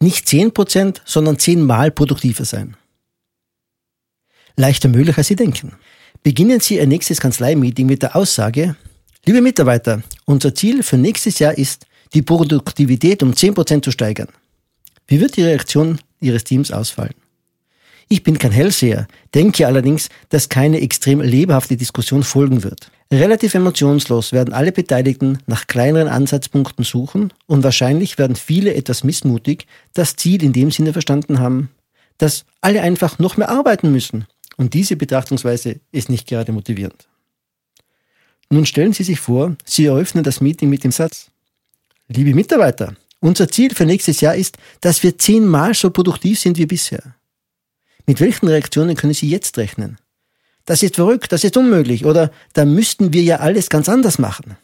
Nicht 10%, sondern 10 Mal produktiver sein. Leichter möglich, als Sie denken. Beginnen Sie Ihr nächstes Kanzleimeeting mit der Aussage, liebe Mitarbeiter, unser Ziel für nächstes Jahr ist, die Produktivität um 10% zu steigern. Wie wird die Reaktion Ihres Teams ausfallen? Ich bin kein Hellseher, denke allerdings, dass keine extrem lebhafte Diskussion folgen wird. Relativ emotionslos werden alle Beteiligten nach kleineren Ansatzpunkten suchen und wahrscheinlich werden viele etwas missmutig das Ziel in dem Sinne verstanden haben, dass alle einfach noch mehr arbeiten müssen. Und diese Betrachtungsweise ist nicht gerade motivierend. Nun stellen Sie sich vor, Sie eröffnen das Meeting mit dem Satz, liebe Mitarbeiter, unser Ziel für nächstes Jahr ist, dass wir zehnmal so produktiv sind wie bisher. Mit welchen Reaktionen können Sie jetzt rechnen? Das ist verrückt, das ist unmöglich oder da müssten wir ja alles ganz anders machen.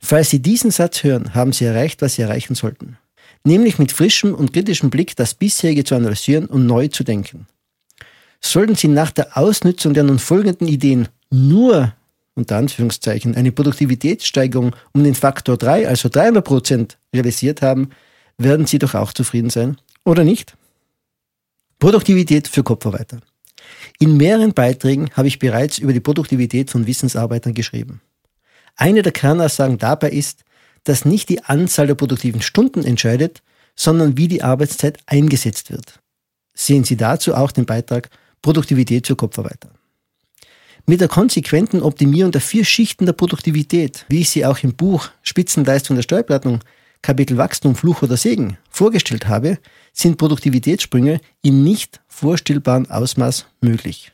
Falls Sie diesen Satz hören, haben Sie erreicht, was Sie erreichen sollten. Nämlich mit frischem und kritischem Blick das bisherige zu analysieren und neu zu denken. Sollten Sie nach der Ausnutzung der nun folgenden Ideen nur unter Anführungszeichen eine Produktivitätssteigerung um den Faktor 3, also 300 Prozent realisiert haben, werden Sie doch auch zufrieden sein, oder nicht? Produktivität für Kopfarbeiter. In mehreren Beiträgen habe ich bereits über die Produktivität von Wissensarbeitern geschrieben. Eine der Kernaussagen dabei ist, dass nicht die Anzahl der produktiven Stunden entscheidet, sondern wie die Arbeitszeit eingesetzt wird. Sehen Sie dazu auch den Beitrag Produktivität für Kopfarbeiter. Mit der konsequenten Optimierung der vier Schichten der Produktivität, wie ich sie auch im Buch Spitzenleistung der Steuerberatung Kapitel Wachstum, Fluch oder Segen vorgestellt habe, sind Produktivitätssprünge in nicht vorstellbaren Ausmaß möglich.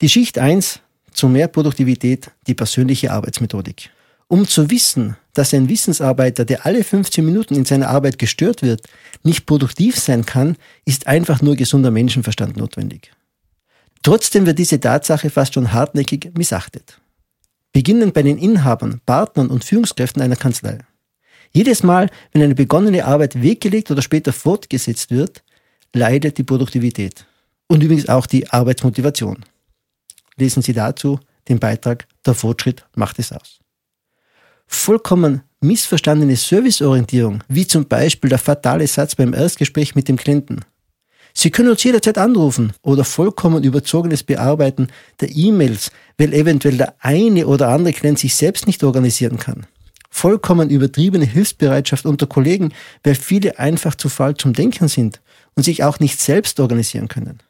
Die Schicht 1 zu mehr Produktivität, die persönliche Arbeitsmethodik. Um zu wissen, dass ein Wissensarbeiter, der alle 15 Minuten in seiner Arbeit gestört wird, nicht produktiv sein kann, ist einfach nur gesunder Menschenverstand notwendig. Trotzdem wird diese Tatsache fast schon hartnäckig missachtet. Beginnend bei den Inhabern, Partnern und Führungskräften einer Kanzlei. Jedes Mal, wenn eine begonnene Arbeit weggelegt oder später fortgesetzt wird, leidet die Produktivität und übrigens auch die Arbeitsmotivation. Lesen Sie dazu den Beitrag Der Fortschritt macht es aus. Vollkommen missverstandene Serviceorientierung, wie zum Beispiel der fatale Satz beim Erstgespräch mit dem Klienten. Sie können uns jederzeit anrufen oder vollkommen überzogenes Bearbeiten der E-Mails, weil eventuell der eine oder andere Klient sich selbst nicht organisieren kann vollkommen übertriebene Hilfsbereitschaft unter Kollegen, weil viele einfach zu faul zum Denken sind und sich auch nicht selbst organisieren können.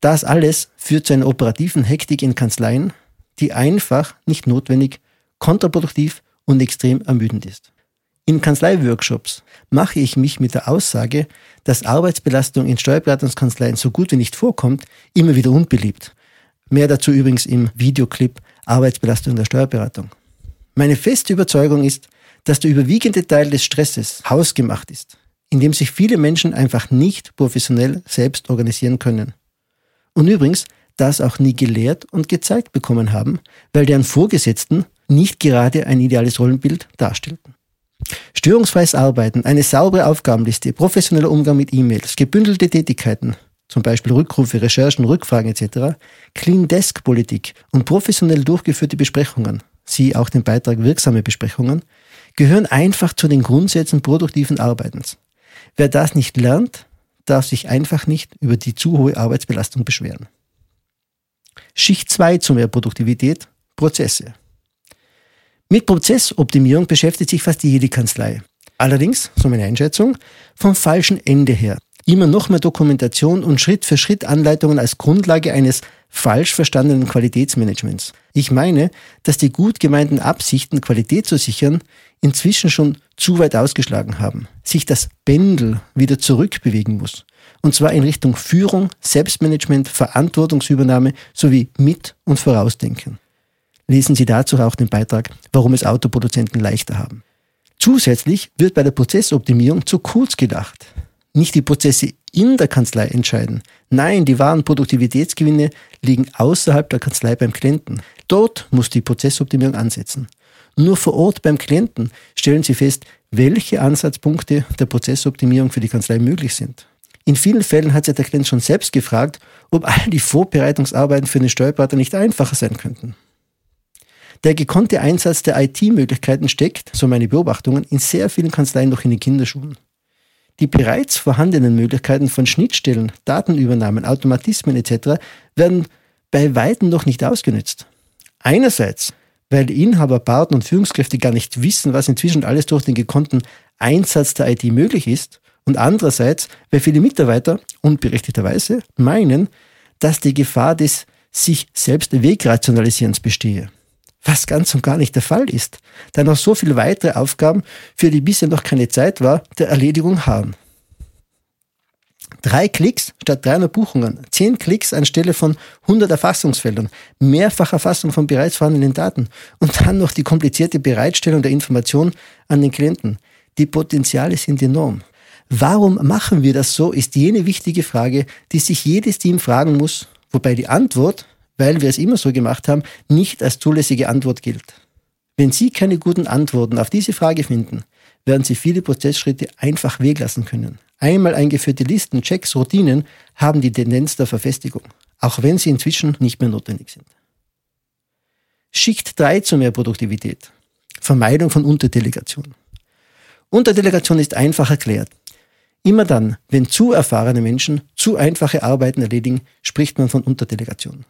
Das alles führt zu einer operativen Hektik in Kanzleien, die einfach nicht notwendig, kontraproduktiv und extrem ermüdend ist. In Kanzleiworkshops mache ich mich mit der Aussage, dass Arbeitsbelastung in Steuerberatungskanzleien so gut wie nicht vorkommt, immer wieder unbeliebt. Mehr dazu übrigens im Videoclip Arbeitsbelastung der Steuerberatung. Meine feste Überzeugung ist, dass der überwiegende Teil des Stresses hausgemacht ist, indem sich viele Menschen einfach nicht professionell selbst organisieren können. Und übrigens das auch nie gelehrt und gezeigt bekommen haben, weil deren Vorgesetzten nicht gerade ein ideales Rollenbild darstellten. Störungsfreies Arbeiten, eine saubere Aufgabenliste, professioneller Umgang mit E-Mails, gebündelte Tätigkeiten, zum Beispiel Rückrufe, Recherchen, Rückfragen etc., Clean Desk Politik und professionell durchgeführte Besprechungen Sie auch den Beitrag wirksame Besprechungen, gehören einfach zu den Grundsätzen produktiven Arbeitens. Wer das nicht lernt, darf sich einfach nicht über die zu hohe Arbeitsbelastung beschweren. Schicht 2 zu mehr Produktivität, Prozesse. Mit Prozessoptimierung beschäftigt sich fast jede Kanzlei. Allerdings, so meine Einschätzung, vom falschen Ende her. Immer noch mehr Dokumentation und Schritt für Schritt Anleitungen als Grundlage eines falsch verstandenen Qualitätsmanagements. Ich meine, dass die gut gemeinten Absichten, Qualität zu sichern, inzwischen schon zu weit ausgeschlagen haben, sich das Pendel wieder zurückbewegen muss. Und zwar in Richtung Führung, Selbstmanagement, Verantwortungsübernahme sowie Mit- und Vorausdenken. Lesen Sie dazu auch den Beitrag, warum es Autoproduzenten leichter haben. Zusätzlich wird bei der Prozessoptimierung zu kurz gedacht. Nicht die Prozesse in der Kanzlei entscheiden. Nein, die wahren Produktivitätsgewinne liegen außerhalb der Kanzlei beim Klienten. Dort muss die Prozessoptimierung ansetzen. Nur vor Ort beim Klienten stellen Sie fest, welche Ansatzpunkte der Prozessoptimierung für die Kanzlei möglich sind. In vielen Fällen hat sich der Klient schon selbst gefragt, ob all die Vorbereitungsarbeiten für den Steuerberater nicht einfacher sein könnten. Der gekonnte Einsatz der IT-Möglichkeiten steckt, so meine Beobachtungen, in sehr vielen Kanzleien noch in den Kinderschuhen. Die bereits vorhandenen Möglichkeiten von Schnittstellen, Datenübernahmen, Automatismen etc. werden bei weitem noch nicht ausgenutzt. Einerseits, weil Inhaber, Partner und Führungskräfte gar nicht wissen, was inzwischen alles durch den gekonnten Einsatz der IT möglich ist. Und andererseits, weil viele Mitarbeiter unberechtigterweise meinen, dass die Gefahr des sich selbst Wegrationalisierens bestehe. Was ganz und gar nicht der Fall ist, da noch so viele weitere Aufgaben, für die bisher noch keine Zeit war, der Erledigung haben. Drei Klicks statt 300 Buchungen, zehn Klicks anstelle von 100 Erfassungsfeldern, Mehrfacherfassung von bereits vorhandenen Daten und dann noch die komplizierte Bereitstellung der Information an den Klienten. Die Potenziale sind enorm. Warum machen wir das so, ist jene wichtige Frage, die sich jedes Team fragen muss, wobei die Antwort, weil wir es immer so gemacht haben, nicht als zulässige Antwort gilt. Wenn Sie keine guten Antworten auf diese Frage finden, werden Sie viele Prozessschritte einfach weglassen können. Einmal eingeführte Listen, Checks, Routinen haben die Tendenz der Verfestigung, auch wenn sie inzwischen nicht mehr notwendig sind. Schicht 3 zu mehr Produktivität. Vermeidung von Unterdelegation. Unterdelegation ist einfach erklärt. Immer dann, wenn zu erfahrene Menschen zu einfache Arbeiten erledigen, spricht man von Unterdelegation.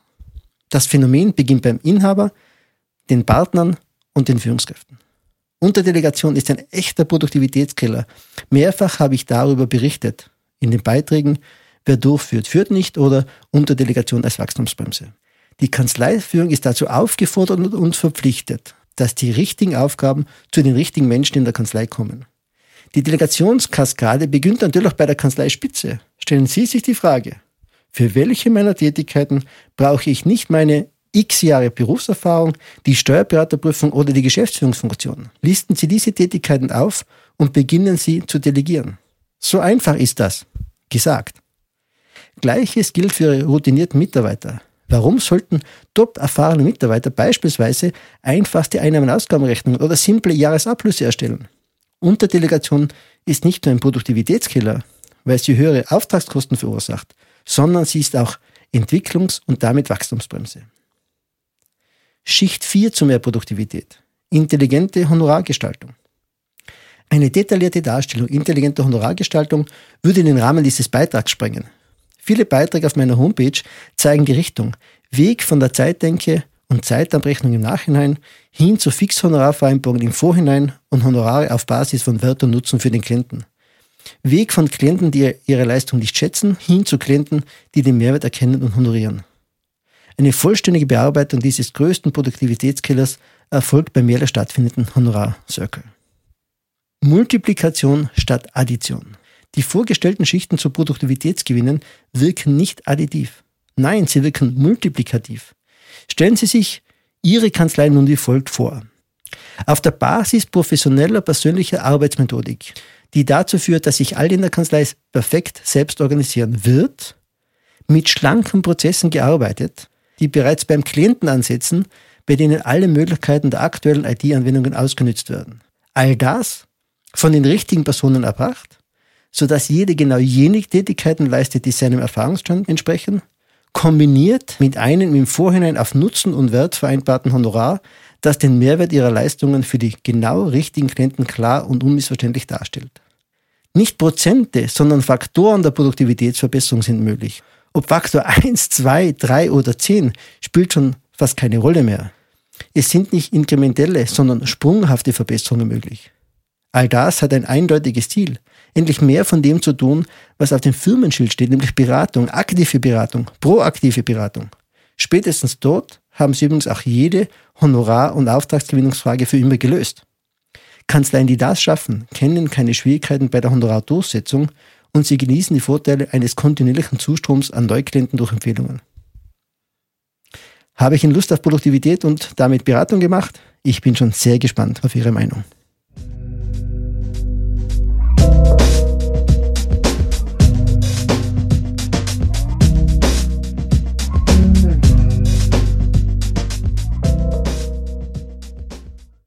Das Phänomen beginnt beim Inhaber, den Partnern und den Führungskräften. Unterdelegation ist ein echter Produktivitätskiller. Mehrfach habe ich darüber berichtet. In den Beiträgen, wer durchführt, führt nicht oder Unterdelegation als Wachstumsbremse. Die Kanzleiführung ist dazu aufgefordert und verpflichtet, dass die richtigen Aufgaben zu den richtigen Menschen in der Kanzlei kommen. Die Delegationskaskade beginnt natürlich bei der Kanzleispitze. Stellen Sie sich die Frage, für welche meiner Tätigkeiten brauche ich nicht meine x Jahre Berufserfahrung, die Steuerberaterprüfung oder die Geschäftsführungsfunktion. Listen Sie diese Tätigkeiten auf und beginnen Sie zu delegieren. So einfach ist das. Gesagt. Gleiches gilt für Ihre routinierten Mitarbeiter. Warum sollten top erfahrene Mitarbeiter beispielsweise einfachste Einnahmen-Ausgabenrechnungen oder simple Jahresabschlüsse erstellen? Unterdelegation ist nicht nur ein Produktivitätskiller, weil sie höhere Auftragskosten verursacht, sondern sie ist auch Entwicklungs- und damit Wachstumsbremse. Schicht 4 zu mehr Produktivität. Intelligente Honorargestaltung. Eine detaillierte Darstellung intelligenter Honorargestaltung würde in den Rahmen dieses Beitrags sprengen. Viele Beiträge auf meiner Homepage zeigen die Richtung. Weg von der Zeitdenke und Zeitabrechnung im Nachhinein hin zu Fixhonorarvereinbarungen im Vorhinein und Honorare auf Basis von Wert und Nutzen für den Klienten. Weg von Klienten, die ihre Leistung nicht schätzen, hin zu Klienten, die den Mehrwert erkennen und honorieren. Eine vollständige Bearbeitung dieses größten Produktivitätskillers erfolgt beim jährlich stattfindenden Honorar-Circle. Multiplikation statt Addition. Die vorgestellten Schichten zu Produktivitätsgewinnen wirken nicht additiv. Nein, sie wirken multiplikativ. Stellen Sie sich Ihre Kanzlei nun wie folgt vor. Auf der Basis professioneller persönlicher Arbeitsmethodik, die dazu führt, dass sich all in der Kanzlei perfekt selbst organisieren wird, mit schlanken Prozessen gearbeitet, die bereits beim Klienten ansetzen, bei denen alle Möglichkeiten der aktuellen IT-Anwendungen ausgenutzt werden. All das von den richtigen Personen erbracht, sodass jede genau jene Tätigkeiten leistet, die seinem Erfahrungsstand entsprechen, kombiniert mit einem im Vorhinein auf Nutzen und Wert vereinbarten Honorar, das den Mehrwert ihrer Leistungen für die genau richtigen Klienten klar und unmissverständlich darstellt. Nicht Prozente, sondern Faktoren der Produktivitätsverbesserung sind möglich ob Faktor 1, 2, 3 oder 10 spielt schon fast keine Rolle mehr. Es sind nicht inkrementelle, sondern sprunghafte Verbesserungen möglich. All das hat ein eindeutiges Ziel, endlich mehr von dem zu tun, was auf dem Firmenschild steht, nämlich Beratung, aktive Beratung, proaktive Beratung. Spätestens dort haben sie übrigens auch jede Honorar- und Auftragsgewinnungsfrage für immer gelöst. Kanzleien, die das schaffen, kennen keine Schwierigkeiten bei der Honorardurchsetzung und sie genießen die Vorteile eines kontinuierlichen Zustroms an Neuklienten durch Empfehlungen. Habe ich Ihnen Lust auf Produktivität und damit Beratung gemacht? Ich bin schon sehr gespannt auf Ihre Meinung.